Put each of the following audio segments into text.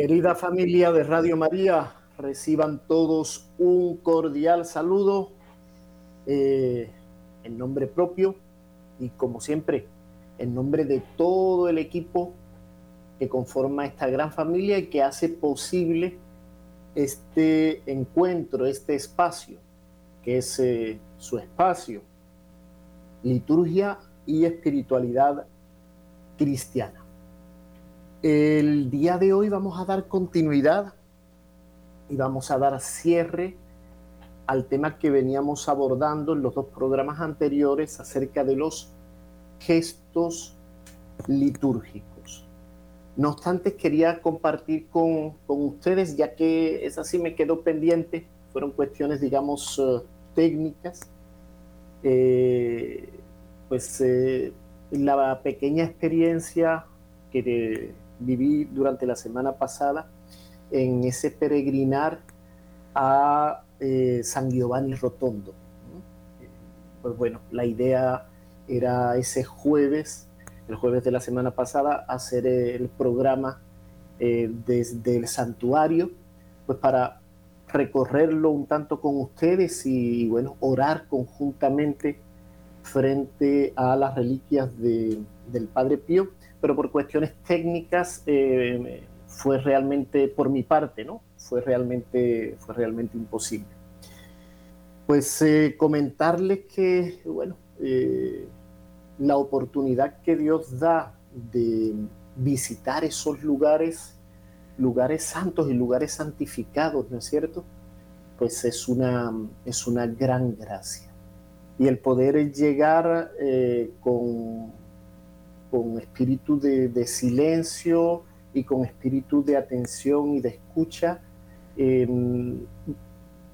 Querida familia de Radio María, reciban todos un cordial saludo eh, en nombre propio y como siempre en nombre de todo el equipo que conforma esta gran familia y que hace posible este encuentro, este espacio, que es eh, su espacio, liturgia y espiritualidad cristiana. El día de hoy vamos a dar continuidad y vamos a dar cierre al tema que veníamos abordando en los dos programas anteriores acerca de los gestos litúrgicos. No obstante, quería compartir con, ustedes, ya que es así me quedó pendiente, fueron cuestiones, digamos, eh, técnicas, eh, pues eh, la pequeña experiencia que viví durante la semana pasada en ese peregrinar a San Giovanni Rotondo. Pues bueno, la idea era ese jueves, el jueves de la semana pasada, hacer el programa eh, desde el santuario, pues para recorrerlo un tanto con ustedes y, bueno, orar conjuntamente frente a las reliquias del Padre Pío, pero por cuestiones técnicas eh, fue realmente, por mi parte, ¿no? Fue realmente, fue realmente imposible. Pues eh, comentarles que, bueno, la oportunidad que Dios da de visitar esos lugares, lugares santos y lugares santificados, ¿no es cierto? Pues es una, es una gran gracia. Y el poder llegar eh, con, con espíritu de, silencio y con espíritu de atención y de escucha, em,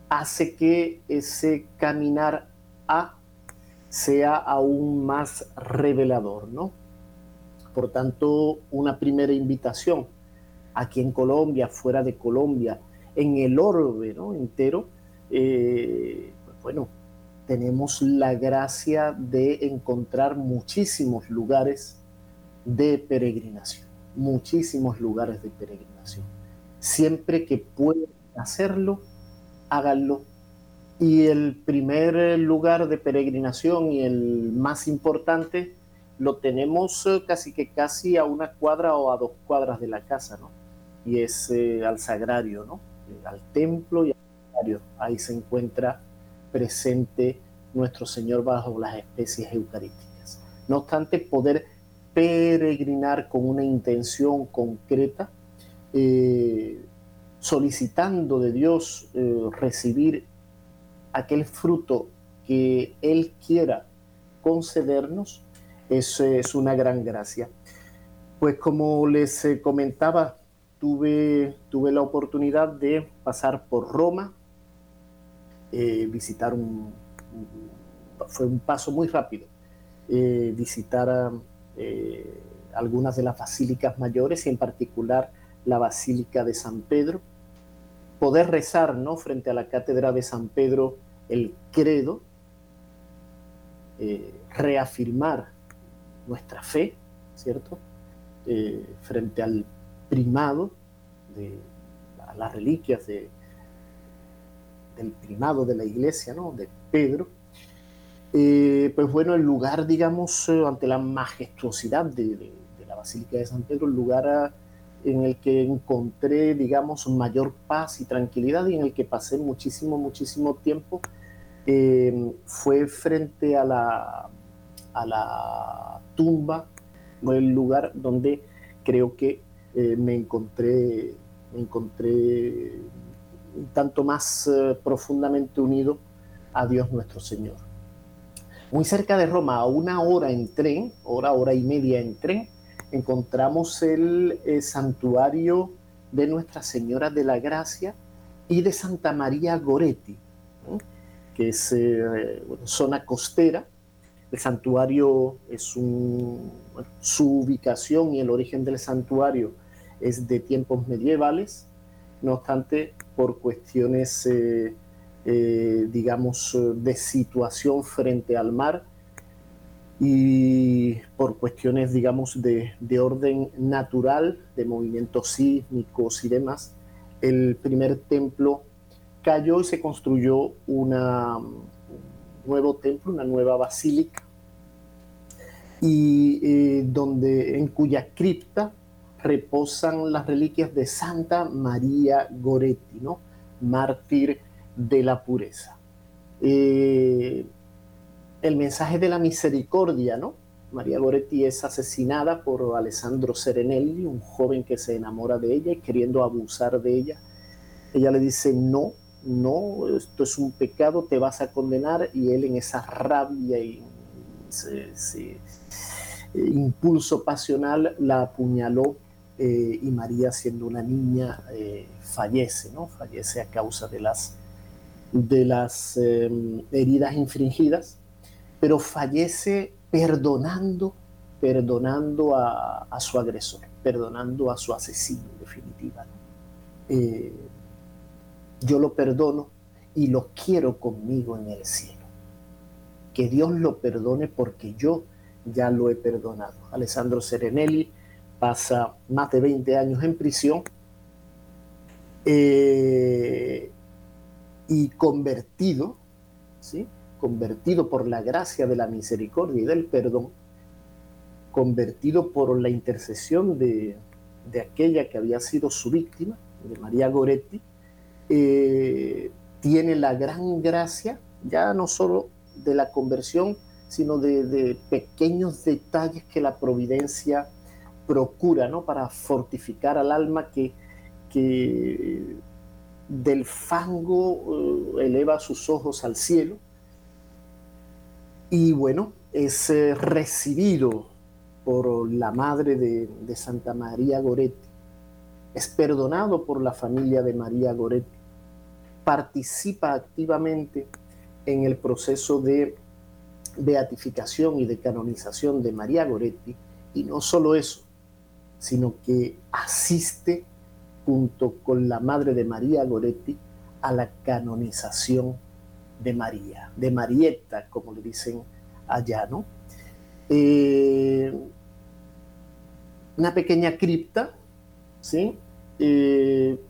hace que ese caminar a sea aún más revelador, ¿no? Por tanto, una primera invitación aquí en Colombia, fuera de Colombia, en el orbe ¿no? entero, pues bueno, tenemos la gracia de encontrar muchísimos lugares de peregrinación, muchísimos lugares de peregrinación. Siempre que puedan hacerlo, háganlo y el primer lugar de peregrinación y el más importante lo tenemos eh, casi que casi a una cuadra o a dos cuadras de la casa, ¿no? Y es eh, al sagrario, ¿no? Eh, al templo y al sagrario. Ahí se encuentra presente nuestro Señor bajo las especies eucarísticas. No obstante, poder peregrinar con una intención concreta, solicitando de Dios recibir aquel fruto que Él quiera concedernos, es, es una gran gracia. Pues como les eh, comentaba, tuve, tuve la oportunidad de pasar por Roma, eh, visitar un, fue un paso muy rápido, eh, visitar algunas de las basílicas mayores y en particular la Basílica de San Pedro, poder rezar ¿no? frente a la Cátedra de San Pedro el credo, eh, reafirmar nuestra fe, ¿cierto? Eh, frente al primado de las reliquias de, del primado de la iglesia, ¿no? De Pedro. Eh, pues bueno, el lugar, digamos, ante la majestuosidad de, la Basílica de San Pedro, el lugar en el que encontré, digamos, mayor paz y tranquilidad y en el que pasé muchísimo, muchísimo tiempo eh, fue frente a la, a la tumba, el lugar donde creo que eh, me encontré, me encontré tanto más eh, profundamente unido a Dios nuestro Señor. Muy cerca de Roma, a una hora en tren, hora, hora y media en tren, encontramos el santuario de Nuestra Señora de la Gracia y de Santa María Goretti que es eh, zona costera. El santuario es un, su ubicación y el origen del santuario es de tiempos medievales, no obstante, por cuestiones, eh, eh, digamos, de situación frente al mar, y por cuestiones, digamos, de, de orden natural, de movimientos sísmicos y demás, el primer templo cayó y se construyó un nuevo templo, una nueva basílica, y eh, donde, en cuya cripta reposan las reliquias de Santa María Goretti, ¿no? mártir de la pureza. Eh, el mensaje de la misericordia, ¿no? María Goretti es asesinada por Alessandro Serenelli, un joven que se enamora de ella y queriendo abusar de ella. Ella le dice, no, no, esto es un pecado, te vas a condenar. Y él en esa rabia y ese, impulso pasional la apuñaló eh, y María siendo una niña eh, fallece, ¿no? Fallece a causa de las, de las em, heridas infringidas, pero fallece perdonando, perdonando a, su agresor, perdonando a su asesino, en definitiva. Eh, yo lo perdono y lo quiero conmigo en el cielo. Que Dios lo perdone porque yo ya lo he perdonado. Alessandro Serenelli pasa más de 20 años en prisión eh, y convertido, ¿sí? convertido por la gracia de la misericordia y del perdón, convertido por la intercesión de, aquella que había sido su víctima, de María Goretti, eh, tiene la gran gracia, ya no solo de la conversión, sino de, pequeños detalles que la providencia procura ¿no? para fortificar al alma que, que del fango eh, eleva sus ojos al cielo. Y bueno, es eh, recibido por la madre de, de, Santa María Goretti, es perdonado por la familia de María Goretti, participa activamente en el proceso de beatificación y de canonización de María Goretti, y no solo eso, sino que asiste junto con la madre de María Goretti a la canonización de María, de Marietta, como le dicen allá, ¿no? Eh, una pequeña cripta, ¿sí? Eh,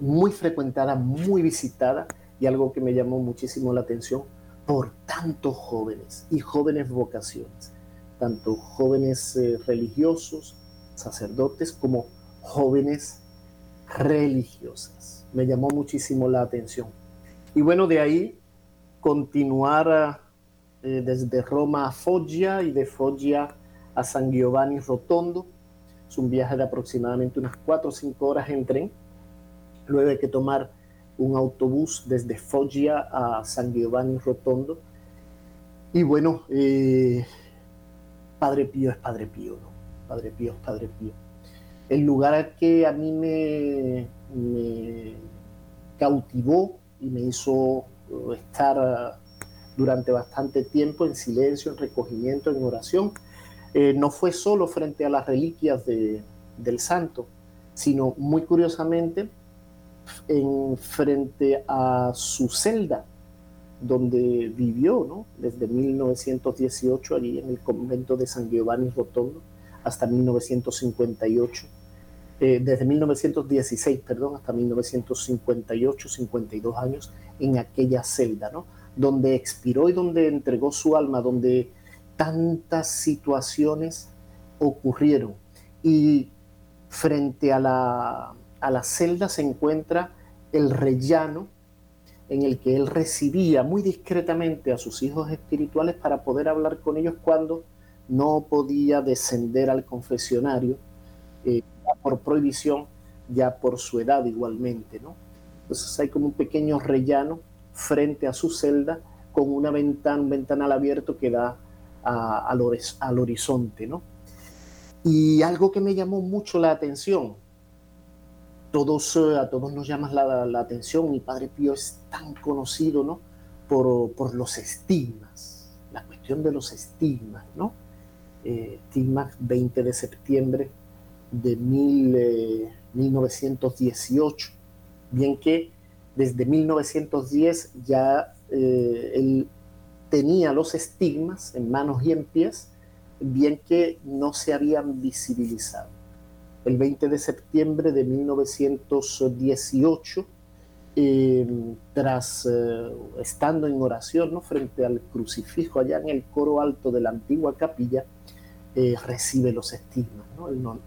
muy frecuentada, muy visitada, y algo que me llamó muchísimo la atención, por tantos jóvenes y jóvenes vocaciones, tanto jóvenes eh, religiosos, sacerdotes, como jóvenes religiosas. Me llamó muchísimo la atención. Y bueno, de ahí continuar eh, desde Roma a Foggia y de Foggia a San Giovanni Rotondo. Es un viaje de aproximadamente unas 4 o 5 horas en tren. Luego hay que tomar un autobús desde Foggia a San Giovanni Rotondo. Y bueno, eh, Padre Pío es Padre Pío, ¿no? Padre Pío es Padre Pío. El lugar que a mí me, cautivó y me hizo estar durante bastante tiempo en silencio, en recogimiento, en oración, eh, no fue solo frente a las reliquias de, del santo, sino muy curiosamente en frente a su celda, donde vivió ¿no? desde 1918 allí en el convento de San Giovanni Rotondo hasta 1958, eh, desde 1916, perdón, hasta 1958, 52 años en aquella celda, ¿no? donde expiró y donde entregó su alma, donde tantas situaciones ocurrieron. Y frente a la, a la celda se encuentra el rellano en el que él recibía muy discretamente a sus hijos espirituales para poder hablar con ellos cuando no podía descender al confesionario eh, por prohibición, ya por su edad igualmente. ¿no? Entonces hay como un pequeño rellano frente a su celda con una ventana, un ventanal abierto que da al, al horizonte. ¿no? Y algo que me llamó mucho la atención, todos, eh, a todos nos llama la, atención, mi Padre Pío es tan conocido, ¿no? Por, los estigmas, la cuestión de los estigmas, ¿no? Eh, estigmas 20 de septiembre de 1918, eh, bien que desde 1910 ya él tenía los estigmas en manos y en pies, bien que no se habían visibilizado. El 20 de septiembre de 1918, em, tras eh, estando en oración ¿no? frente al crucifijo allá en el coro alto de la antigua capilla, eh, recibe los estigmas.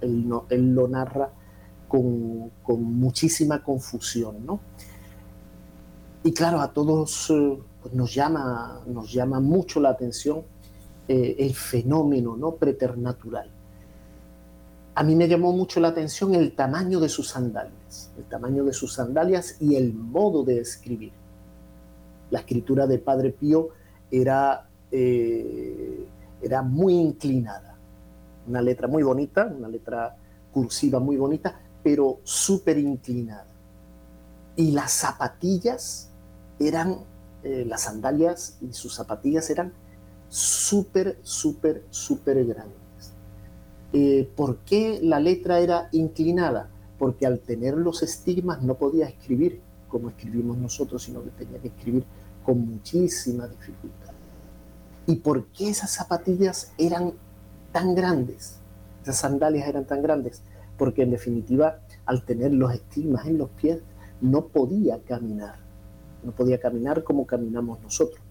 Él, lo narra con, muchísima confusión. ¿no? Y claro, a todos eh, pues nos, llama, nos llama mucho la atención eh, el fenómeno ¿no? preternatural. A mí me llamó mucho la atención el tamaño de sus sandalias, el tamaño de sus sandalias y el modo de escribir. La escritura de Padre Pío era muy inclinada, una letra muy bonita, una letra cursiva muy bonita, pero súper inclinada. Y las zapatillas eran eh, las sandalias y sus zapatillas eran súper, súper, súper grandes. Eh, ¿Por qué la letra era inclinada? Porque al tener los estigmas no podía escribir como escribimos nosotros, sino que tenía que escribir con muchísima dificultad. ¿Y por qué esas zapatillas eran tan grandes? Esas sandalias eran tan grandes. Porque en definitiva, al tener los estigmas en los pies, no podía caminar no podía caminar como caminamos nosotros,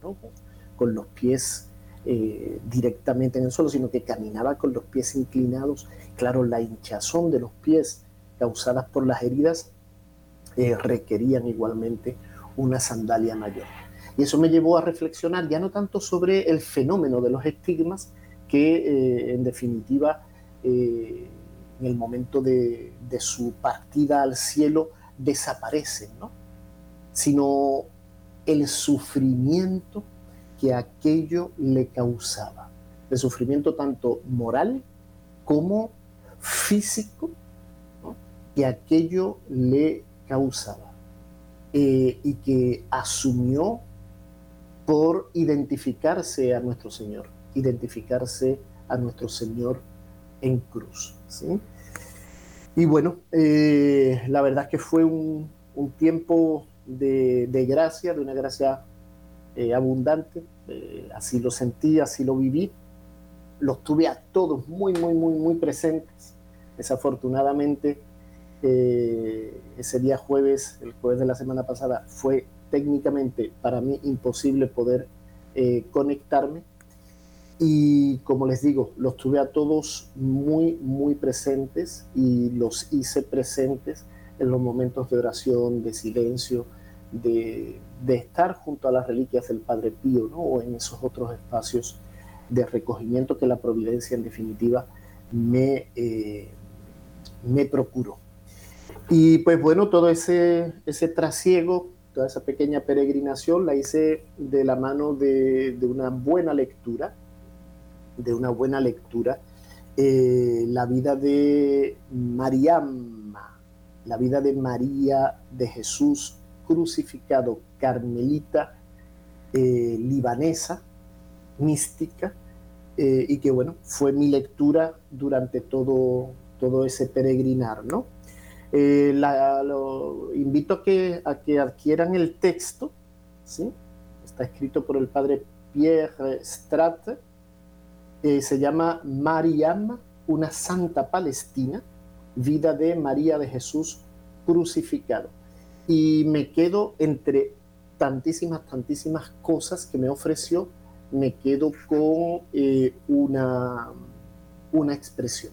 con, los pies eh, directamente en el suelo, sino que caminaba con los pies inclinados. Claro, la hinchazón de los pies causadas por las heridas eh, requerían igualmente una sandalia mayor. Y eso me llevó a reflexionar ya no tanto sobre el fenómeno de los estigmas, que eh, en definitiva en el momento de, de, su partida al cielo desaparecen, ¿no? sino el sufrimiento que aquello le causaba. El sufrimiento tanto moral como físico que aquello le causaba. Eh, y que asumió por identificarse a nuestro Señor, identificarse a nuestro Señor en cruz. Y bueno, eh, la verdad que fue un, un tiempo de, gracia, de una gracia eh, abundante. Eh, así lo sentí, así lo viví. Los tuve a todos muy, muy, muy, muy presentes. Desafortunadamente, ese día jueves, el jueves de la semana pasada, fue técnicamente para mí imposible poder conectarme. Y como les digo, los tuve a todos muy, muy presentes y los hice presentes en los momentos de oración, de silencio, de, estar junto a las reliquias del Padre Pío, ¿no? o en esos otros espacios de recogimiento que la providencia en definitiva me, eh, me procuró. Y pues bueno, todo ese, ese trasiego, toda esa pequeña peregrinación la hice de la mano de, una buena lectura, de una buena lectura, eh, la vida de Mariam la vida de María de Jesús crucificado, carmelita, eh, libanesa, mística, eh, y que bueno, fue mi lectura durante todo, todo ese peregrinar, ¿no? Lo invito a que, a que adquieran el texto, ¿sí? Está escrito por el padre Pierre Strat, se llama Mariam, una santa palestina, vida de María de Jesús crucificado. Y me quedo entre tantísimas, tantísimas cosas que me ofreció, me quedo con eh, una, una expresión.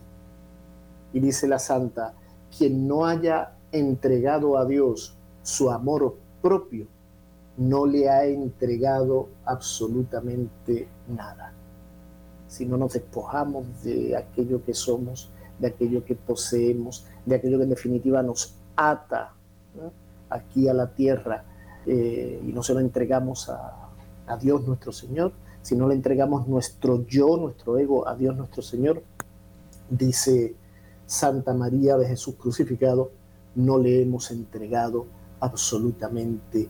Y dice la santa, quien no haya entregado a Dios su amor propio, no le ha entregado absolutamente nada. Si no nos despojamos de aquello que somos, de aquello que poseemos, de aquello que en definitiva nos ata aquí a la tierra eh, y no se lo entregamos a, Dios nuestro Señor, si no le entregamos nuestro yo, nuestro ego a Dios nuestro Señor, dice Santa María de Jesús crucificado, no le hemos entregado absolutamente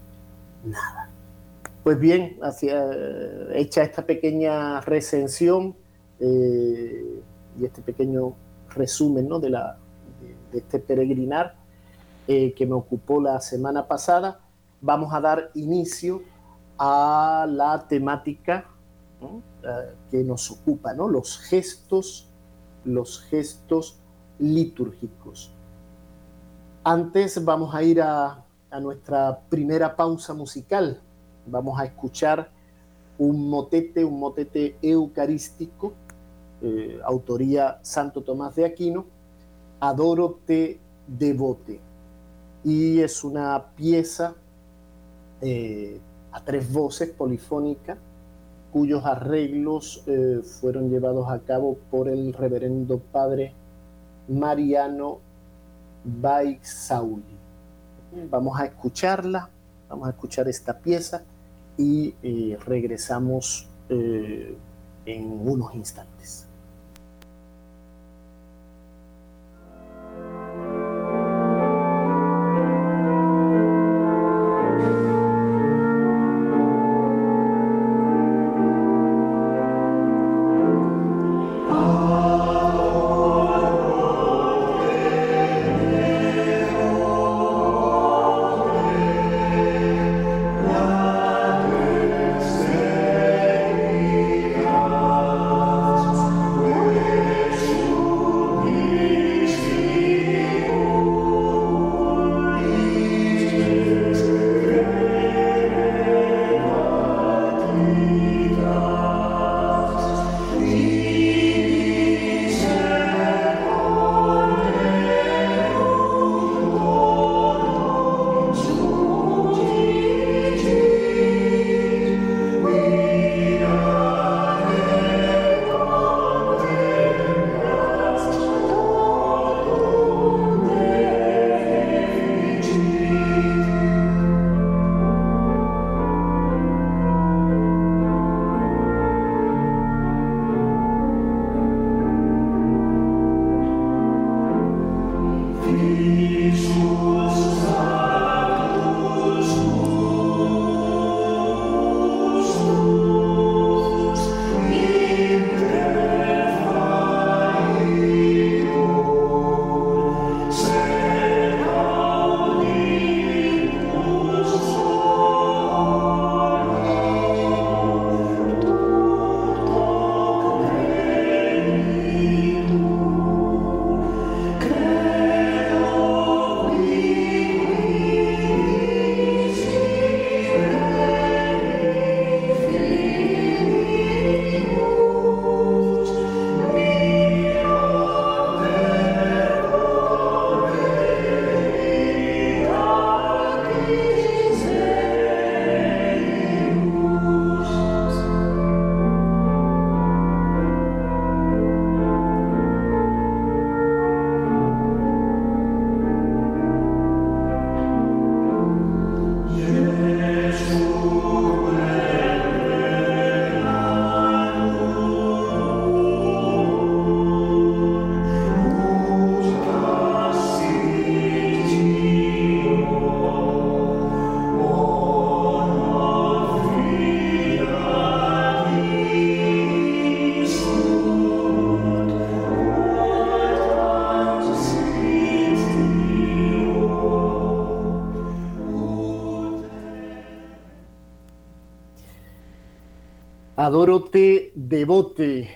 nada. Pues bien, hacia, hecha esta pequeña recensión eh, y este pequeño resumen ¿no? de, la, de, este peregrinar eh, que me ocupó la semana pasada, vamos a dar inicio a la temática eh, que nos ocupa, ¿no? los gestos, los gestos litúrgicos. Antes vamos a ir a, nuestra primera pausa musical. Vamos a escuchar un motete, un motete eucarístico, eh, autoría Santo Tomás de Aquino, Adoro te devote. Y es una pieza eh, a tres voces polifónica, cuyos arreglos eh, fueron llevados a cabo por el reverendo padre Mariano Baixauli. Vamos a escucharla, vamos a escuchar esta pieza y eh, regresamos en unos instantes. Adorote Devote,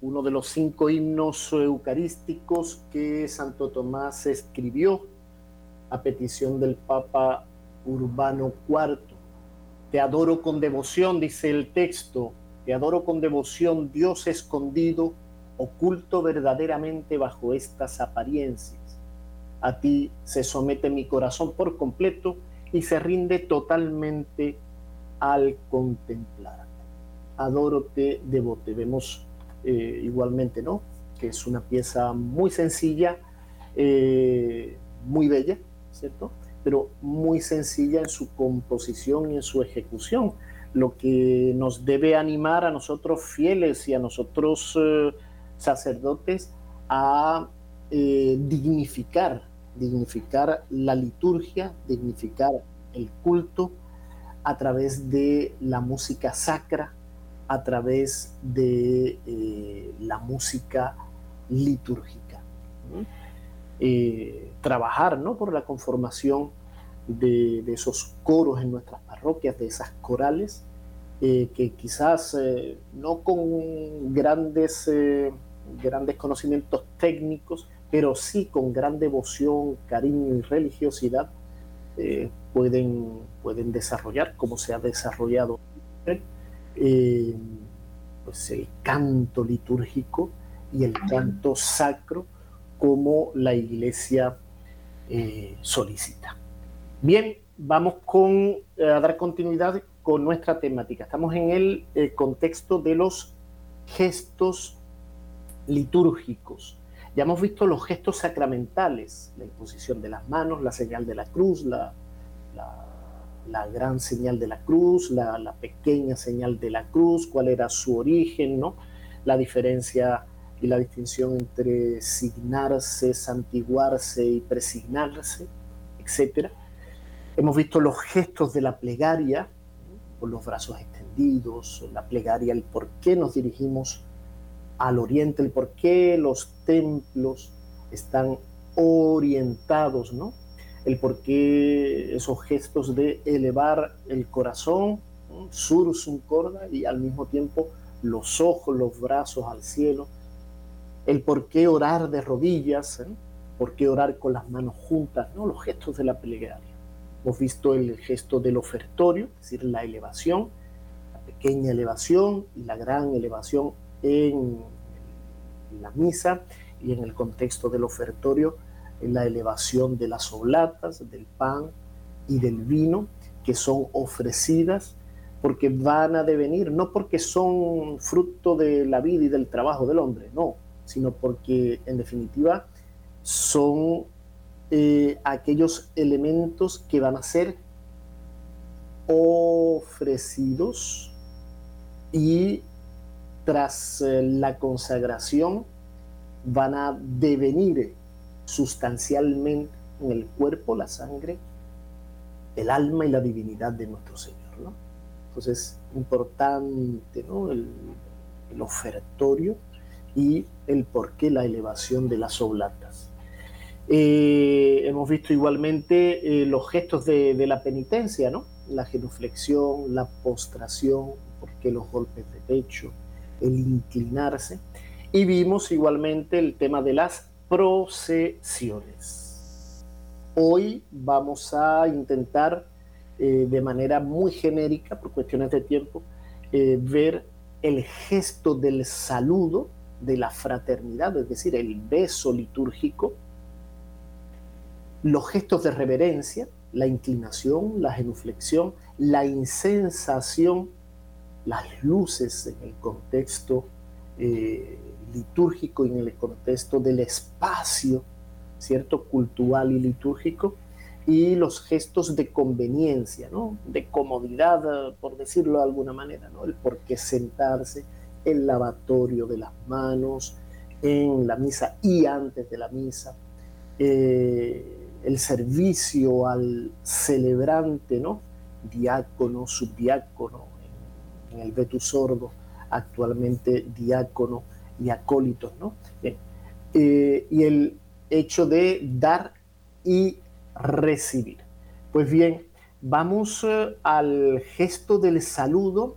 uno de los cinco himnos eucarísticos que Santo Tomás escribió a petición del Papa Urbano IV. Te adoro con devoción, dice el texto, te adoro con devoción, Dios escondido, oculto verdaderamente bajo estas apariencias. A ti se somete mi corazón por completo y se rinde totalmente al contemplar Adorote Devote. Vemos eh, igualmente, ¿no? Que es una pieza muy sencilla, eh, muy bella, ¿cierto? Pero muy sencilla en su composición y en su ejecución, lo que nos debe animar a nosotros fieles y a nosotros eh, sacerdotes a dignificar, dignificar la liturgia, dignificar el culto a través de la música sacra, a través de eh, la música litúrgica. Eh, trabajar ¿no? por la conformación de, esos coros en nuestras parroquias, de esas corales, eh, que quizás no con grandes, grandes conocimientos técnicos, pero sí con gran devoción, cariño y religiosidad, pueden, pueden desarrollar, como se ha desarrollado pues el canto litúrgico y el canto sacro como la iglesia solicita. Bien, vamos con, eh, a dar continuidad con nuestra temática. Estamos en el eh, contexto de los gestos litúrgicos. Ya hemos visto los gestos sacramentales, la imposición de las manos, la señal de la cruz, la, la, gran señal de la cruz, la, la, pequeña señal de la cruz, cuál era su origen, ¿no? la diferencia y la distinción entre signarse, santiguarse y presignarse, etcétera Hemos visto los gestos de la plegaria, con los brazos extendidos, la plegaria, el por qué nos dirigimos al oriente, el por qué los templos están orientados, ¿no? El por qué esos gestos de elevar el corazón, sursum corda, y al mismo tiempo los ojos, los brazos al cielo, el por qué orar de rodillas, ¿eh? por qué orar con las manos juntas, ¿no? Los gestos de la plegaria. Hemos visto el gesto del ofertorio, es decir, la elevación, la pequeña elevación y la gran elevación en la misa y en el contexto del ofertorio, la elevación de las oblatas, del pan y del vino que son ofrecidas porque van a devenir, no porque son fruto de la vida y del trabajo del hombre, no, sino porque en definitiva son eh, aquellos elementos que van a ser ofrecidos y tras eh, la consagración van a devenir sustancialmente en el cuerpo, la sangre, el alma y la divinidad de nuestro Señor. Entonces, importante el, el ofertorio y el porqué la elevación de las oblatas. Eh, hemos visto igualmente eh, los gestos de, la penitencia, ¿no? La genuflexión, la postración, porque los golpes de pecho, el inclinarse. Y vimos igualmente el tema de las procesiones. Hoy vamos a intentar eh, de manera muy genérica, por cuestiones de tiempo, ver el gesto del saludo, de la fraternidad, es decir, el beso litúrgico, los gestos de reverencia, la inclinación, la genuflexión, la insensación, las luces en el contexto eh, litúrgico y en el contexto del espacio, ¿cierto? Cultural y litúrgico, y los gestos de conveniencia, ¿no? De comodidad, por decirlo de alguna manera, ¿no? El por qué sentarse, el lavatorio de las manos, en la misa y antes de la misa. Eh, el servicio al celebrante, ¿no? Diácono, subdiácono, en, el Betus Sordo, actualmente diácono y acólitos, ¿no? Eh, y el hecho de dar y recibir. Pues bien, vamos eh, al gesto del saludo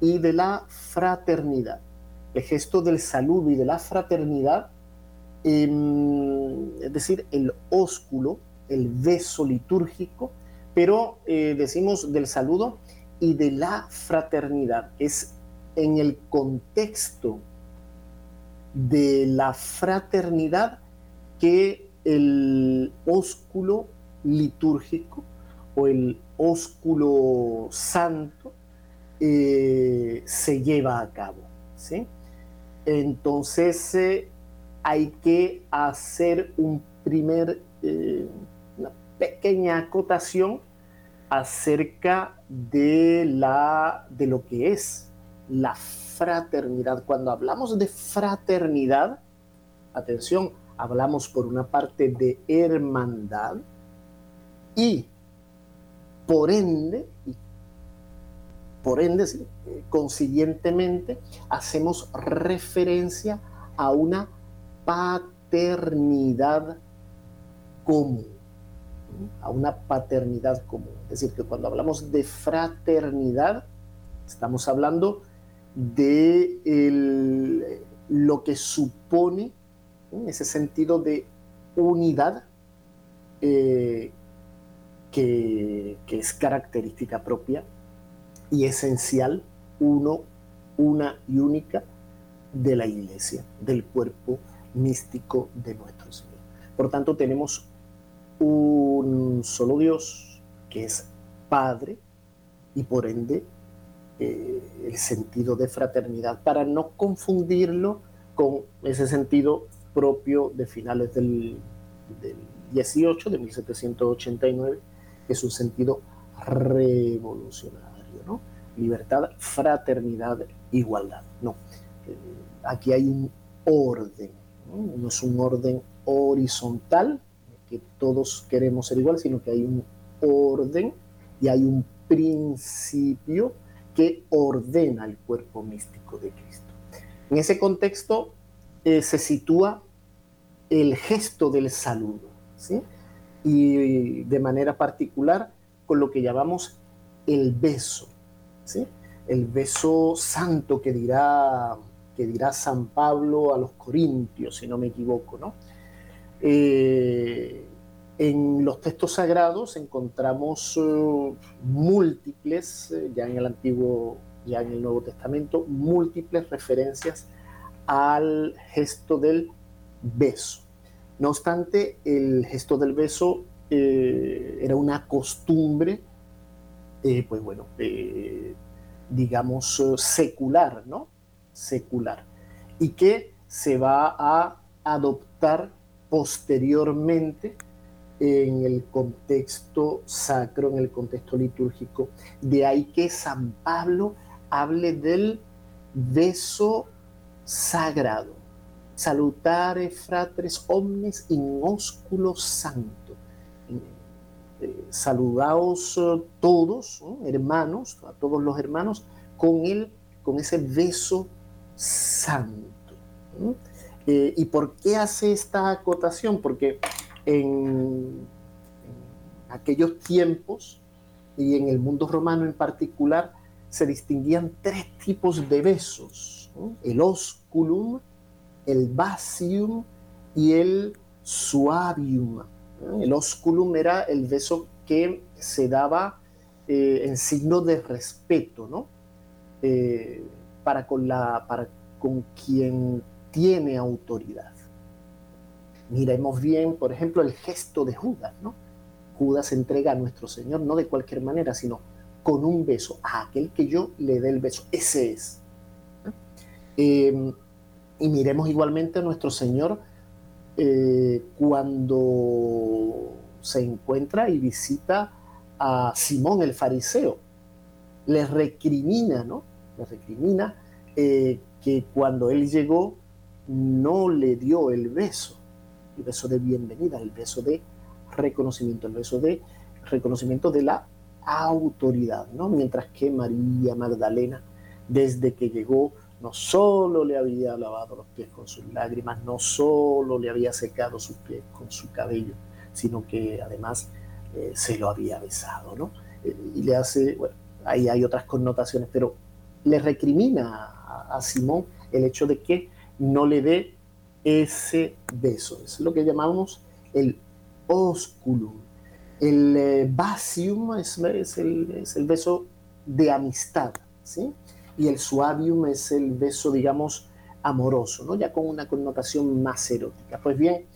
y de la fraternidad. El gesto del saludo y de la fraternidad Em, es decir, el ósculo, el beso litúrgico, pero eh, decimos del saludo y de la fraternidad. Es en el contexto de la fraternidad que el ósculo litúrgico o el ósculo santo eh, se lleva a cabo. ¿sí? Entonces, eh, hay que hacer un primer, eh, una pequeña acotación acerca de, la, de lo que es la fraternidad. Cuando hablamos de fraternidad, atención, hablamos por una parte de hermandad y por ende, por ende, consiguientemente, hacemos referencia a una paternidad común. a una paternidad común. Es decir, que cuando hablamos de fraternidad, estamos hablando de lo que supone ese sentido de unidad eh, que, es característica propia y esencial, uno, una y única de la iglesia, del cuerpo místico de nuestro Señor. Por tanto, tenemos un solo Dios que es Padre y por ende eh, el sentido de fraternidad, para no confundirlo con ese sentido propio de finales del, 18, de 1789, que es un sentido revolucionario, ¿no? Libertad, fraternidad, igualdad. No, eh, aquí hay un orden, ¿no? es un orden horizontal, que todos queremos ser iguales, sino que hay un orden y hay un principio que ordena el cuerpo místico de Cristo. En ese contexto eh, se sitúa el gesto del saludo, ¿sí? y de manera particular con lo que llamamos el beso, ¿sí? el beso santo que dirá, que dirá San Pablo a los Corintios, si no me equivoco. ¿no? Eh, en los textos sagrados encontramos eh, múltiples, eh, ya en el Antiguo, ya en el Nuevo Testamento, múltiples referencias al gesto del beso. No obstante, el gesto del beso eh, era una costumbre, pues bueno, digamos, secular, ¿no? Secular. Y que se va a adoptar posteriormente en el contexto sacro, en el contexto litúrgico. De ahí que San Pablo hable del beso sagrado. Salutare fratres omnes in ósculo santo. Eh, saludaos eh, todos, hermanos, a todos los hermanos, con, con ese beso santo. Eh, ¿Y por qué hace esta acotación? Porque en, aquellos tiempos y en el mundo romano en particular se distinguían tres tipos de besos, el osculum, el basium y el suavium. El osculum era el beso que se daba eh, en signo de respeto, ¿no? Eh, para, con la, para con quien tiene autoridad. Miremos bien, por ejemplo, el gesto de Judas, ¿no? Judas entrega a nuestro Señor no de cualquier manera, sino con un beso, a aquel que yo le dé el beso. Ese es. Em, y miremos igualmente a nuestro Señor eh, cuando se encuentra y visita a Simón el fariseo. Le recrimina, ¿no? Le recrimina eh, que cuando él llegó no le dio el beso el beso de bienvenida, el beso de reconocimiento, el beso de reconocimiento de la autoridad, ¿no? Mientras que María Magdalena, desde que llegó, no solo le había lavado los pies con sus lágrimas, no solo le había secado sus pies con su cabello, sino que además eh, se lo había besado, ¿no? Eh, y le hace, bueno, ahí hay otras connotaciones, pero le recrimina a, a Simón el hecho de que no le dé ese beso. es lo que llamamos el osculum. El eh, basium es, el, beso de amistad, ¿sí? Y el suavium es el beso, digamos, amoroso, ¿no? Ya con una connotación más erótica. Pues bien,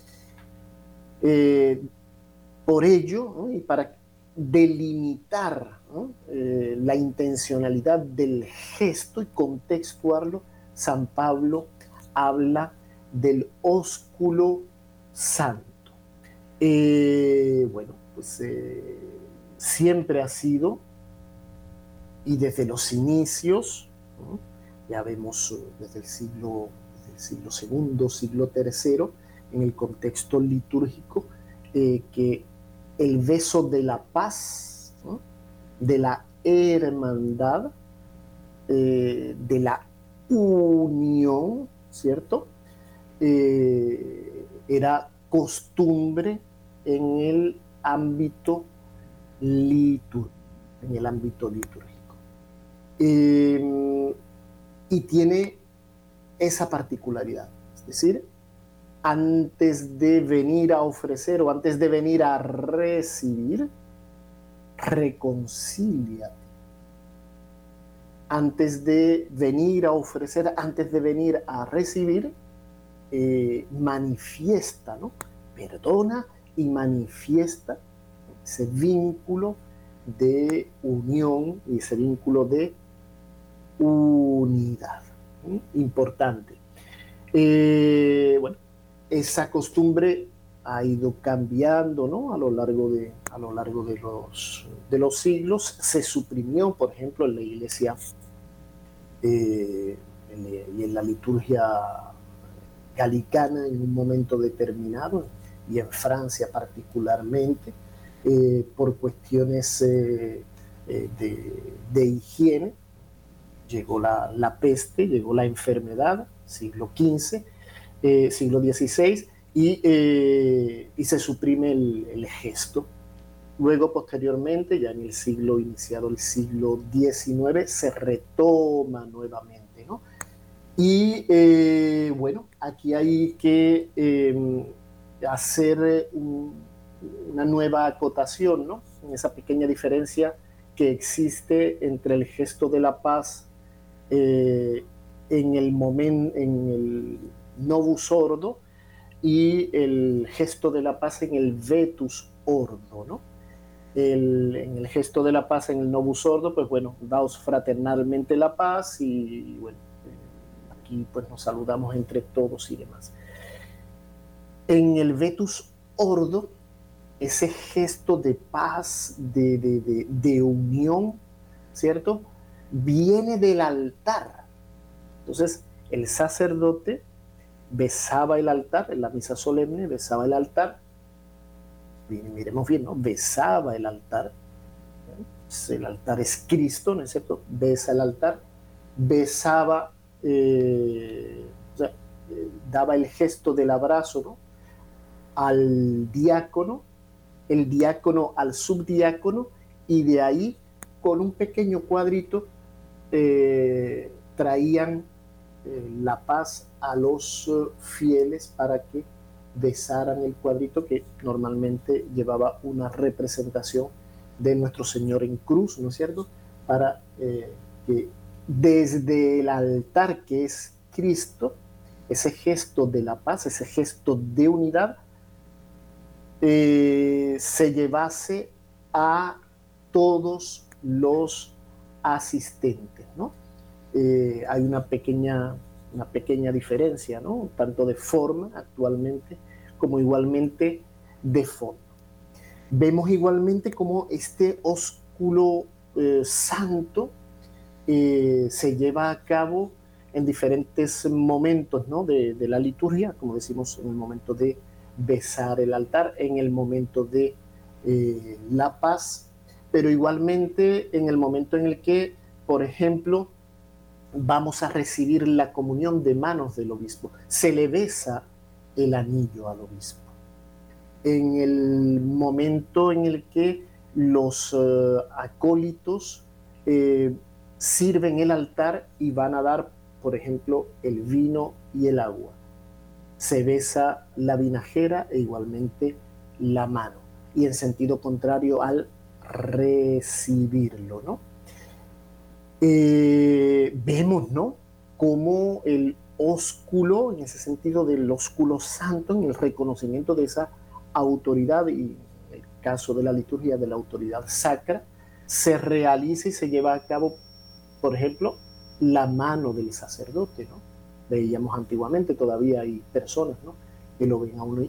eh, por ello, y para delimitar eh, la intencionalidad del gesto y contextuarlo, San Pablo habla del ósculo santo. Eh, bueno, pues eh, siempre ha sido, y desde los inicios, ya vemos eh, desde el siglo, siglo II, siglo en el contexto litúrgico, que el beso de la paz, de la hermandad, de la unión, ¿cierto? Eh, era costumbre en el ámbito litúrgico. Em, y tiene esa particularidad, es decir, antes de venir a ofrecer o antes de venir a recibir, reconcíliate. Antes de venir a ofrecer, antes de venir a recibir, eh, manifiesta, ¿no? Perdona y manifiesta ese vínculo de unión y ese vínculo de unidad. Importante. Eh, bueno, esa costumbre ha ido cambiando ¿no? a lo largo, de, a lo largo de, los, de los siglos. Se suprimió, por ejemplo, en la iglesia eh, y en la liturgia galicana en un momento determinado, y en Francia particularmente, eh, por cuestiones eh, de, higiene. Llegó la, peste, llegó la enfermedad, siglo XV, eh, siglo XVI, eh, y, se suprime el, gesto. Luego, posteriormente, ya en el siglo iniciado, el siglo XIX, se retoma nuevamente. Y eh, bueno, aquí hay que em, hacer una nueva acotación, ¿no? En esa pequeña diferencia que existe entre el gesto de la paz en el momento, en el novus ordo y el gesto de la paz en el vetus ordo, ¿no? El, en el gesto de la paz en el novus ordo, pues bueno, daos fraternalmente la paz y bueno, eh, aquí pues nos saludamos entre todos y demás. En el vetus ordo, ese gesto de paz, de, de, de unión, ¿cierto? Viene del altar. Entonces, el sacerdote besaba el altar, en la misa solemne besaba el altar, miremos bien, ¿no? Besaba el altar, el altar es Cristo, ¿no es cierto? Besa el altar, besaba, eh, eh, daba el gesto del abrazo. Al diácono, el diácono al subdiácono, y de ahí, con un pequeño cuadrito, eh, traían la paz a los fieles para que besaran el cuadrito que normalmente llevaba una representación de nuestro Señor en cruz, ¿no es cierto? Para que desde el altar que es Cristo, ese gesto de la paz, ese gesto de unidad, eh, se llevase a todos los asistentes, ¿no? hay una pequeña una pequeña diferencia, ¿no? Tanto de forma actualmente como igualmente de fondo. Vemos igualmente como este ósculo eh, santo eh, se lleva a cabo en diferentes momentos ¿no? de, la liturgia, como decimos en el momento de besar el altar, en el momento de eh, la paz, pero igualmente en el momento en el que, por ejemplo, vamos a recibir la comunión de manos del obispo. Se le besa el anillo al obispo. En el momento en el que los eh, acólitos sirven el altar y van a dar, por ejemplo, el vino y el agua. Se besa la vinajera e igualmente la mano. Y en sentido contrario al recibirlo, ¿no? Eh, vemos, ¿no? Como el ósculo, en ese sentido del ósculo santo, en el reconocimiento de esa autoridad, y en el caso de la liturgia de la autoridad sacra, se realiza y se lleva a cabo, por ejemplo, la mano del sacerdote, ¿no? Veíamos antiguamente, todavía hay personas, ¿no? Que lo ven a uno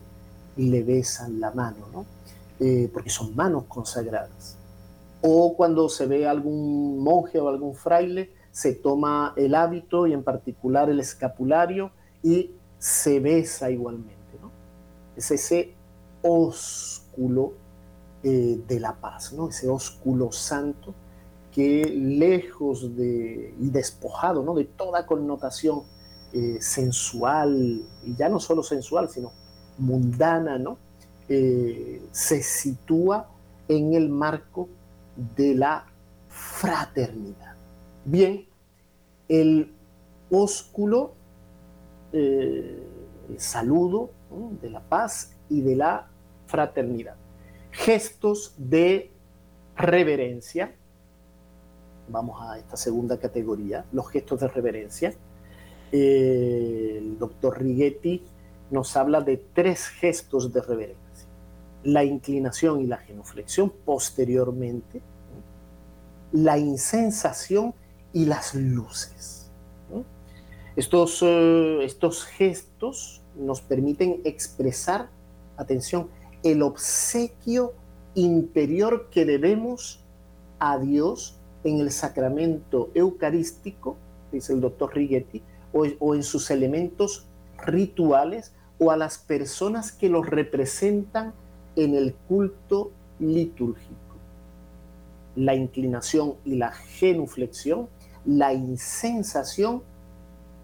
y le besan la mano, ¿no? Eh, porque son manos consagradas o cuando se ve algún monje o algún fraile, se toma el hábito y en particular el escapulario y se besa igualmente. Es ese ósculo eh, de la paz, ¿no? ese ósculo santo que lejos de, y despojado ¿no? de toda connotación eh, sensual, y ya no solo sensual, sino mundana, ¿no? eh, se sitúa en el marco de la fraternidad. Bien, el ósculo, eh, el saludo de la paz y de la fraternidad. Gestos de reverencia. Vamos a esta segunda categoría, los gestos de reverencia. Eh, el doctor Righetti nos habla de tres gestos de reverencia. La inclinación y la genuflexión posteriormente, la insensación y las luces. Estos, eh, estos gestos nos permiten expresar, atención, el obsequio interior que debemos a Dios en el sacramento eucarístico, dice el doctor Righetti, o, o en sus elementos rituales o a las personas que los representan en el culto litúrgico. La inclinación y la genuflexión, la insensación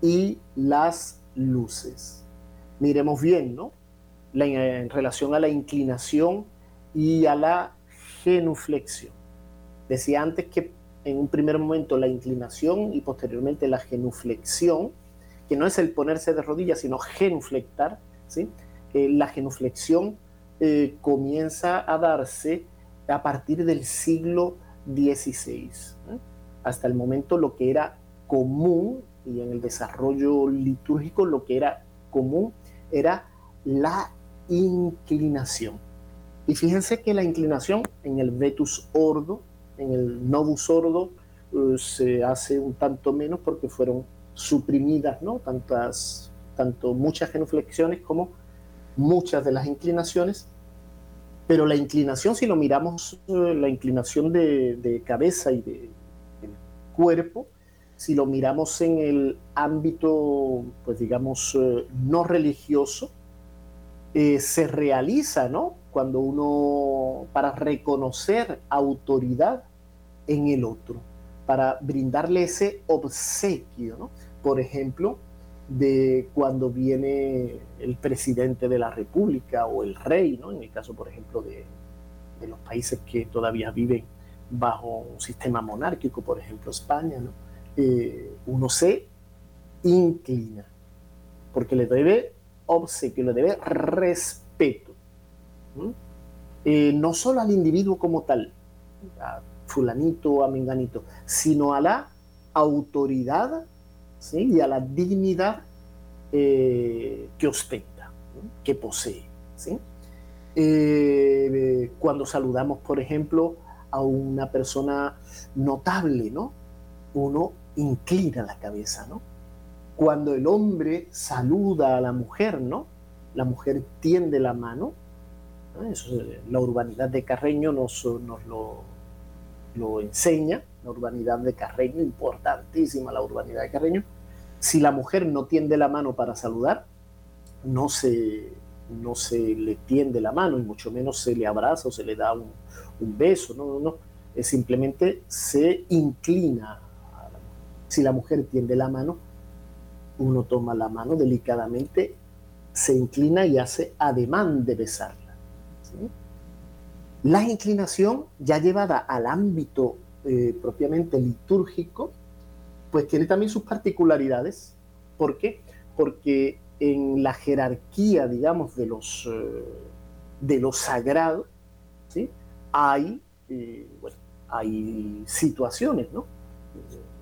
y las luces. Miremos bien, ¿no? en relación a la inclinación y a la genuflexión. Decía antes que en un primer momento la inclinación y posteriormente la genuflexión, que no es el ponerse de rodillas, sino genuflectar, ¿sí? Eh, la genuflexión eh, comienza a darse a partir del siglo XVI. Hasta el momento lo que era común, y en el desarrollo litúrgico lo que era común, era la inclinación. Y fíjense que la inclinación en el vetus ordo, en el novus ordo, eh, se hace un tanto menos porque fueron suprimidas, ¿no? Tantas, tanto muchas genuflexiones como muchas de las inclinaciones. Pero la inclinación, si lo miramos, eh, la inclinación de, cabeza y de, cuerpo, si lo miramos en el ámbito, pues digamos, eh, no religioso, se realiza, ¿no? Cuando uno, para reconocer autoridad en el otro, para brindarle ese obsequio, ¿no? Por ejemplo, de cuando viene el presidente de la República o el rey, ¿no? En el caso, por ejemplo, de, los países que todavía viven bajo un sistema monárquico, por ejemplo España, ¿no? Eh, uno se inclina, porque le debe obsequio, le debe respeto. Eh, no solo al individuo como tal, a fulanito o a menganito, sino a la autoridad y a la dignidad eh, que ostenta, que posee. Eh, cuando saludamos, por ejemplo, a una persona notable, ¿no? uno inclina la cabeza. Cuando el hombre saluda a la mujer, ¿no? la mujer tiende la mano la urbanidad de Carreño nos, lo, enseña, la urbanidad de Carreño, importantísima la urbanidad de Carreño. Si la mujer no tiende la mano para saludar, no se, no se le tiende la mano y mucho menos se le abraza o se le da un, beso, no, no, no, es simplemente se inclina. Si la mujer tiende la mano, uno toma la mano delicadamente, se inclina y hace ademán de la inclinación, ya llevada al ámbito eh, propiamente litúrgico, pues tiene también sus particularidades. ¿Por qué? Porque en la jerarquía, digamos, de los, eh, de los sagrados, ¿sí? hay, eh, hay situaciones, ¿no?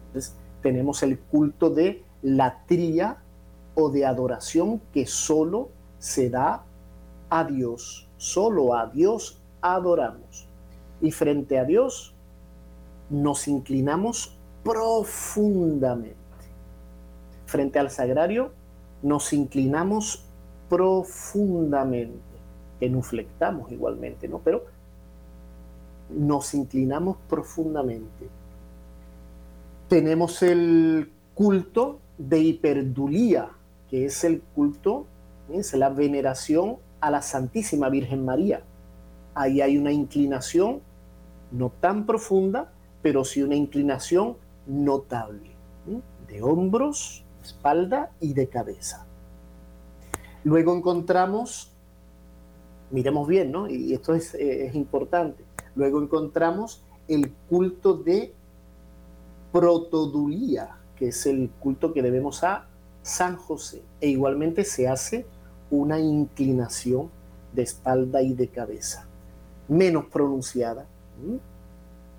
Entonces, tenemos el culto de la tría o de adoración que solo se da a Dios Solo a Dios adoramos. Y frente a Dios nos inclinamos profundamente. Frente al sagrario nos inclinamos profundamente. Genuflectamos igualmente, ¿no? Pero nos inclinamos profundamente. Tenemos el culto de hiperdulía, que es el culto, es la veneración a la Santísima Virgen María. Ahí hay una inclinación no tan profunda, pero sí una inclinación notable, de hombros, espalda y de cabeza. Luego encontramos miremos bien, ¿no? Y esto es, eh, es importante. Luego encontramos el culto de protodulía, que es el culto que debemos a San José. E igualmente se hace una inclinación de espalda y de cabeza, menos pronunciada.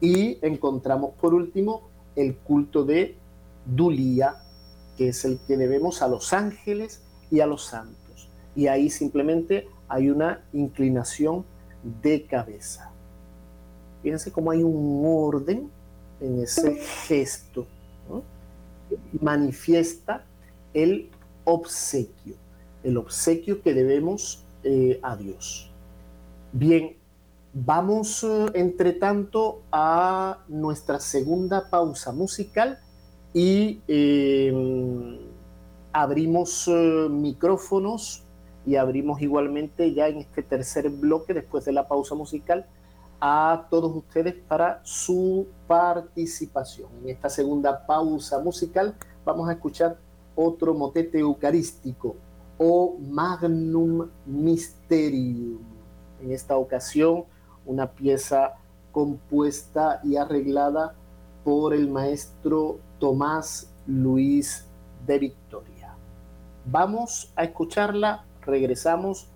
Y encontramos por último el culto de Dulía, que es el que debemos a los ángeles y a los santos. Y ahí simplemente hay una inclinación de cabeza. Fíjense cómo hay un orden en ese gesto. Manifiesta el obsequio, el obsequio que debemos eh, a Dios. Bien, vamos eh, entre tanto a nuestra segunda pausa musical y em, abrimos eh, micrófonos y abrimos igualmente ya en este tercer bloque después de la pausa musical a todos ustedes para su participación. En esta segunda pausa musical vamos a escuchar otro motete eucarístico o Magnum Mysterium. En esta ocasión, una pieza compuesta y arreglada por el maestro Tomás Luis de Victoria. Vamos a escucharla, regresamos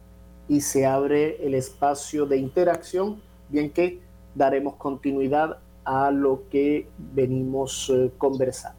y se abre el espacio de interacción, bien que daremos continuidad a lo que venimos eh, conversando.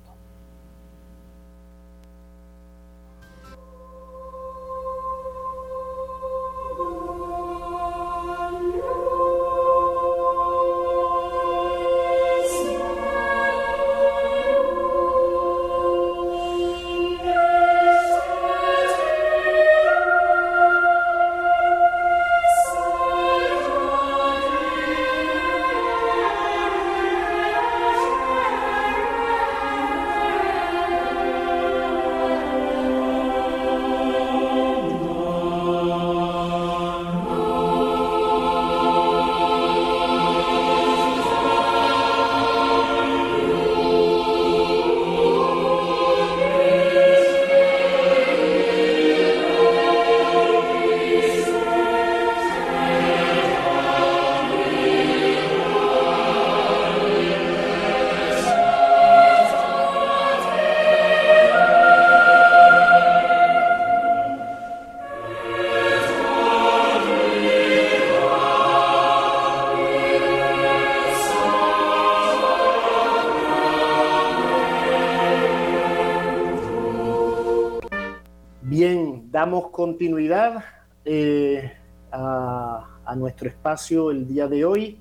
Continuidad eh, a, nuestro espacio el día de hoy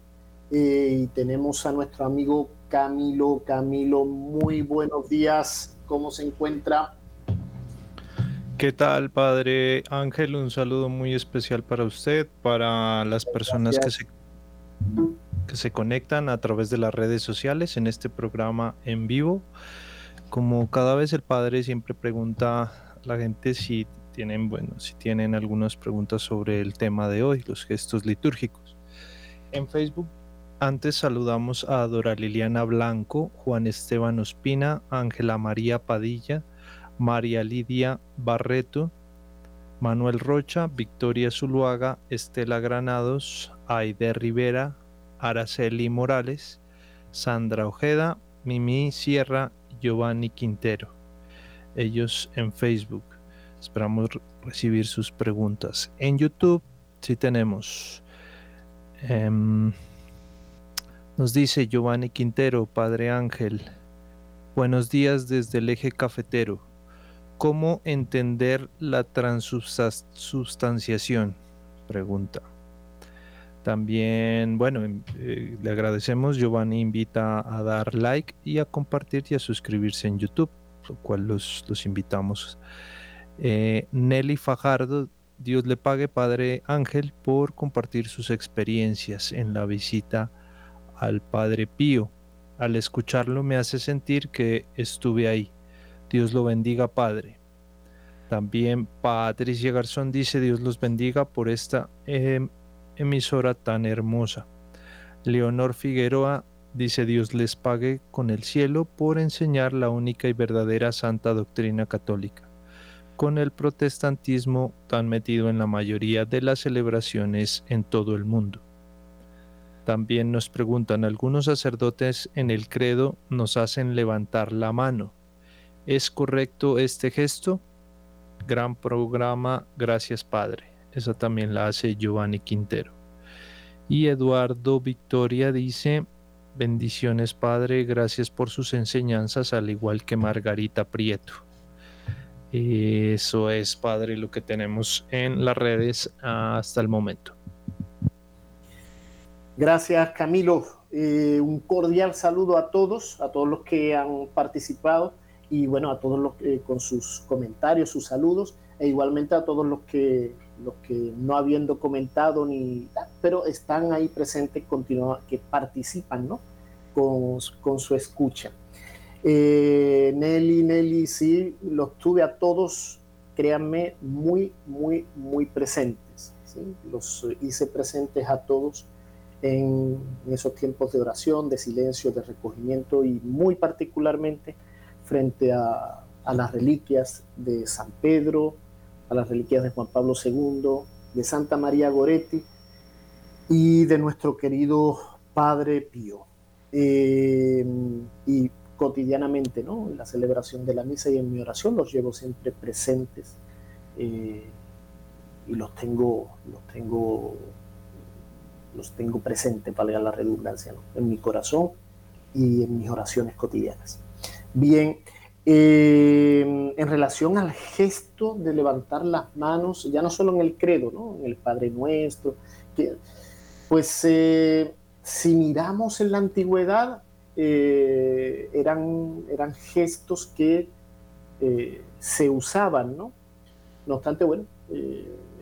eh, y tenemos a nuestro amigo Camilo. Camilo, muy buenos días. ¿Cómo se encuentra? ¿Qué tal, padre Ángel? Un saludo muy especial para usted, para las personas que se, que se conectan a través de las redes sociales en este programa en vivo. Como cada vez el padre siempre pregunta la gente si tienen, bueno, si tienen algunas preguntas sobre el tema de hoy, los gestos litúrgicos. En Facebook antes saludamos a Dora Liliana Blanco, Juan Esteban Ospina, Ángela María Padilla, María Lidia Barreto, Manuel Rocha, Victoria Zuluaga, Estela Granados, Aide Rivera, Araceli Morales, Sandra Ojeda, Mimi Sierra Giovanni Quintero. Ellos en Facebook. Esperamos recibir sus preguntas. En YouTube sí tenemos. Em, nos dice Giovanni Quintero, Padre Ángel. Buenos días desde el eje cafetero. ¿Cómo entender la transubstanciación? Pregunta. También, bueno, em, eh, le agradecemos. Giovanni invita a dar like y a compartir y a suscribirse en YouTube, lo cual los, los invitamos eh, Nelly Fajardo, Dios le pague, Padre Ángel, por compartir sus experiencias en la visita al Padre Pío. Al escucharlo me hace sentir que estuve ahí. Dios lo bendiga, Padre. También Patricia Garzón dice, Dios los bendiga por esta em, emisora tan hermosa. Leonor Figueroa dice, Dios les pague con el cielo por enseñar la única y verdadera santa doctrina católica. Con el protestantismo tan metido en la mayoría de las celebraciones en todo el mundo. También nos preguntan algunos sacerdotes en el credo nos hacen levantar la mano. ¿Es correcto este gesto? Gran programa, gracias Padre. Esa también la hace Giovanni Quintero. Y Eduardo Victoria dice, bendiciones Padre, gracias por sus enseñanzas, al igual que Margarita Prieto. Eso es, Padre, lo que tenemos en las redes hasta el momento. Gracias, Camilo. Eh, un cordial saludo a todos, a todos los que han participado y bueno, a todos los que con sus comentarios, sus saludos, e igualmente a todos los que, los que no habiendo comentado ni, pero están ahí presentes, continúan, que participan, ¿no? Con, con su escucha. Eh, Nelly, Nelly, sí, los tuve a todos, créanme, muy, muy, muy presentes. ¿sí? Los hice presentes a todos en, esos tiempos de oración, de silencio, de recogimiento y muy particularmente frente a, las reliquias de San Pedro, a las reliquias de Juan Pablo II, de Santa María Goretti y de nuestro querido Padre Pío. Eh, y cotidianamente, ¿no? En la celebración de la misa y en mi oración los llevo siempre presentes eh, y los tengo, los tengo los tengo presentes, valga la redundancia, en mi corazón y en mis oraciones cotidianas. Bien, eh, en relación al gesto de levantar las manos, ya no solo en el credo, ¿no? en el Padre Nuestro, pues eh, si miramos en la antigüedad, eh, eran, eran gestos que se usaban, ¿no? No obstante, bueno,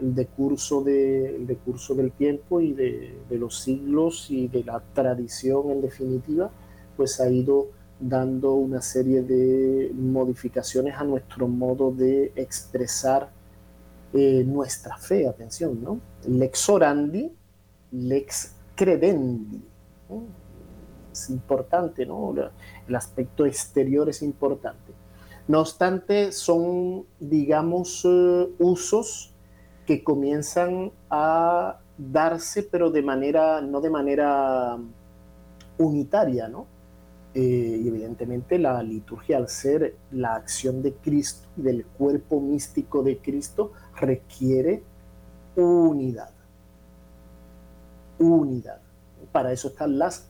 el decurso, de, decurso del tiempo y de, los siglos y de la tradición en definitiva, pues ha ido dando una serie de modificaciones a nuestro modo de expresar eh, nuestra fe, atención, ¿no? Lex orandi, lex credendi. Es importante, ¿no? El aspecto exterior es importante. No obstante, son, digamos, eh, usos que comienzan a darse, pero de manera, no de manera unitaria, ¿no? Eh, y evidentemente la liturgia, al ser la acción de Cristo y del cuerpo místico de Cristo, requiere unidad. Unidad. Para eso están las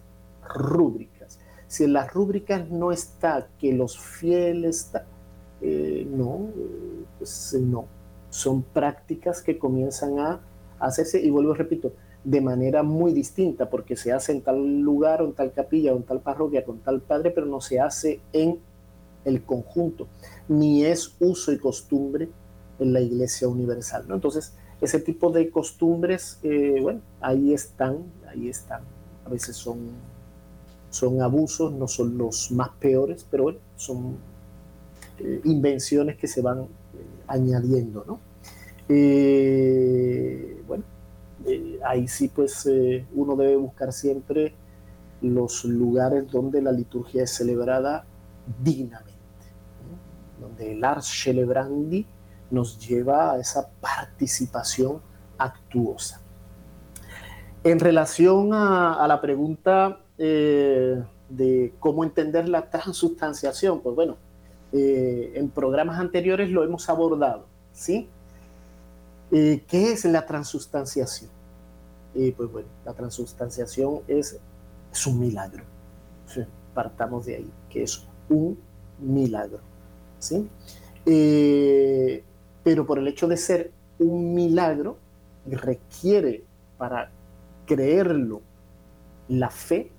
rúbricas. Si en las rúbricas no está que los fieles, eh, no, pues no son prácticas que comienzan a hacerse, y vuelvo, repito, de manera muy distinta, porque se hace en tal lugar o en tal capilla o en tal parroquia con tal padre, pero no se hace en el conjunto, ni es uso y costumbre en la iglesia universal. ¿no? Entonces, ese tipo de costumbres, eh, bueno, ahí están, ahí están. A veces son, son abusos, no son los más peores, pero bueno, son eh, invenciones que se van eh, añadiendo, ¿no? Eh, bueno, ahí sí pues uno debe buscar siempre los lugares donde la liturgia es celebrada dignamente, donde el Ars Celebrandi nos lleva a esa participación actuosa. En relación a, la pregunta de cómo entender la transustanciación, pues bueno, en programas anteriores lo hemos abordado, ¿sí? Eh, ¿Qué es la transustanciación? Eh, pues bueno, la transustanciación es, es un milagro. Partamos de ahí, que es un milagro. ¿sí? Eh, pero por el hecho de ser un milagro, requiere para creerlo la fe.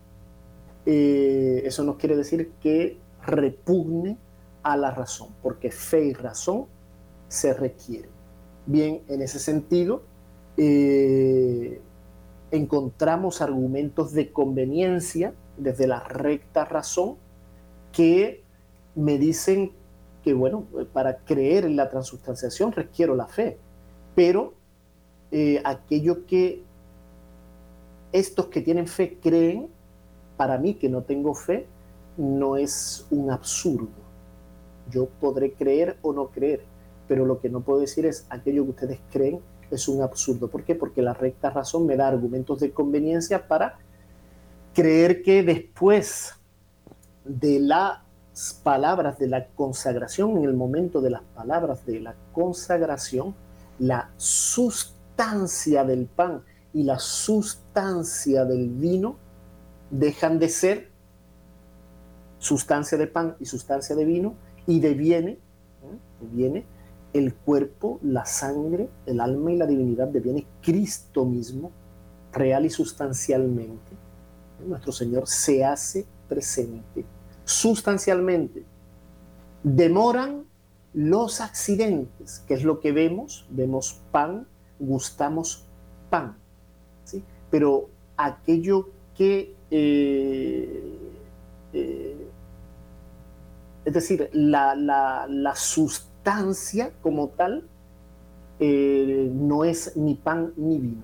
Eso no quiere decir que repugne a la razón, porque fe y razón se requieren. Bien, en ese sentido, eh, encontramos argumentos de conveniencia desde la recta razón que me dicen que, bueno, para creer en la transustanciación requiero la fe, pero eh, aquello que estos que tienen fe creen, para mí que no tengo fe, no es un absurdo. Yo podré creer o no creer, pero lo que no puedo decir es aquello que ustedes creen es un absurdo. ¿Por qué? Porque la recta razón me da argumentos de conveniencia para creer que después de las palabras de la consagración, en el momento de las palabras de la consagración, la sustancia del pan y la sustancia del vino dejan de ser sustancia de pan y sustancia de vino y deviene, deviene el cuerpo, la sangre, el alma y la divinidad, deviene Cristo mismo, real y sustancialmente. Nuestro Señor se hace presente sustancialmente. Demoran los accidentes, que es lo que vemos, vemos pan, gustamos pan, ¿sí? pero aquello que, eh, eh, es decir, la, la, sustancia como tal eh, no es ni pan ni vino.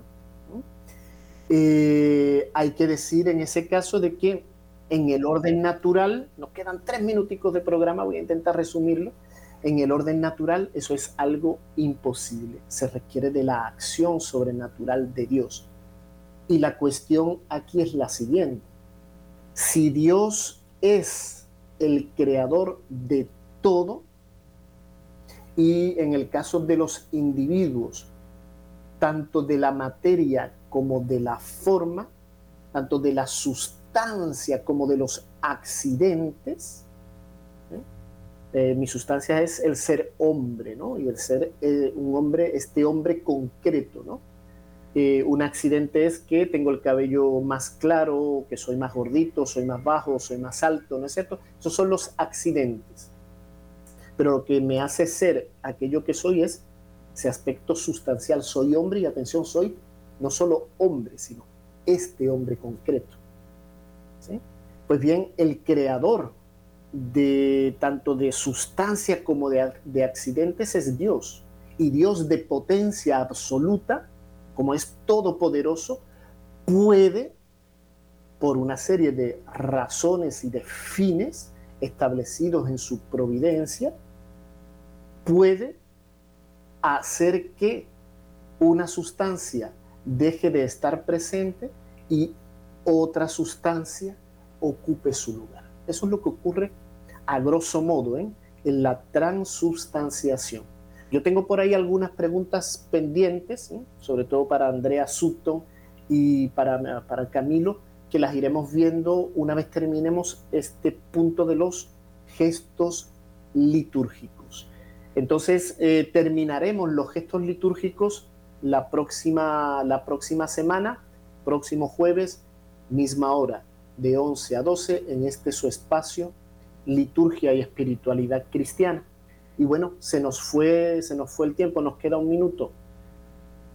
hay que decir en ese caso de que en el orden natural, nos quedan tres minuticos de programa, voy a intentar resumirlo, en el orden natural eso es algo imposible, se requiere de la acción sobrenatural de Dios. Y la cuestión aquí es la siguiente, si Dios es el creador de todo, y en el caso de los individuos, tanto de la materia como de la forma, tanto de la sustancia como de los accidentes, eh, mi sustancia es el ser hombre, ¿no? Y el ser eh, un hombre, este hombre concreto, ¿no? Eh, un accidente es que tengo el cabello más claro, que soy más gordito, soy más bajo, soy más alto, ¿no es cierto? Esos son los accidentes. Pero lo que me hace ser aquello que soy es ese aspecto sustancial. Soy hombre y atención, soy no solo hombre, sino este hombre concreto. ¿sí? Pues bien, el creador de tanto de sustancia como de, de accidentes es Dios. Y Dios de potencia absoluta, como es todopoderoso, puede, por una serie de razones y de fines establecidos en su providencia, puede hacer que una sustancia deje de estar presente y otra sustancia ocupe su lugar. Eso es lo que ocurre a grosso modo, ¿eh? en la transubstanciación. Yo tengo por ahí algunas preguntas pendientes, sobre todo para Andrea Sutton y para, para Camilo, que las iremos viendo una vez terminemos este punto de los gestos litúrgicos. Entonces, eh, terminaremos los gestos litúrgicos la próxima, la próxima semana, próximo jueves, misma hora, de 11 a 12, en este su espacio liturgia y espiritualidad cristiana. Y bueno, se nos fue, se nos fue el tiempo, nos queda un minuto.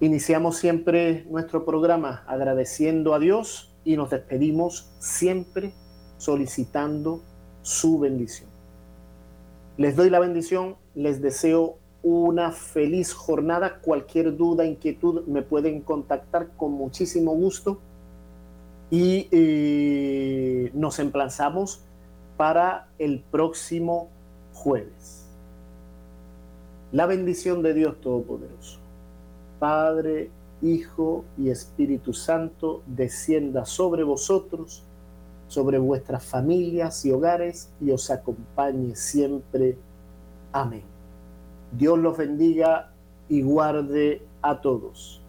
Iniciamos siempre nuestro programa agradeciendo a Dios y nos despedimos siempre solicitando su bendición. Les doy la bendición, les deseo una feliz jornada. Cualquier duda, inquietud, me pueden contactar con muchísimo gusto y eh, nos emplazamos para el próximo jueves. La bendición de Dios Todopoderoso, Padre, Hijo y Espíritu Santo, descienda sobre vosotros, sobre vuestras familias y hogares y os acompañe siempre. Amén. Dios los bendiga y guarde a todos.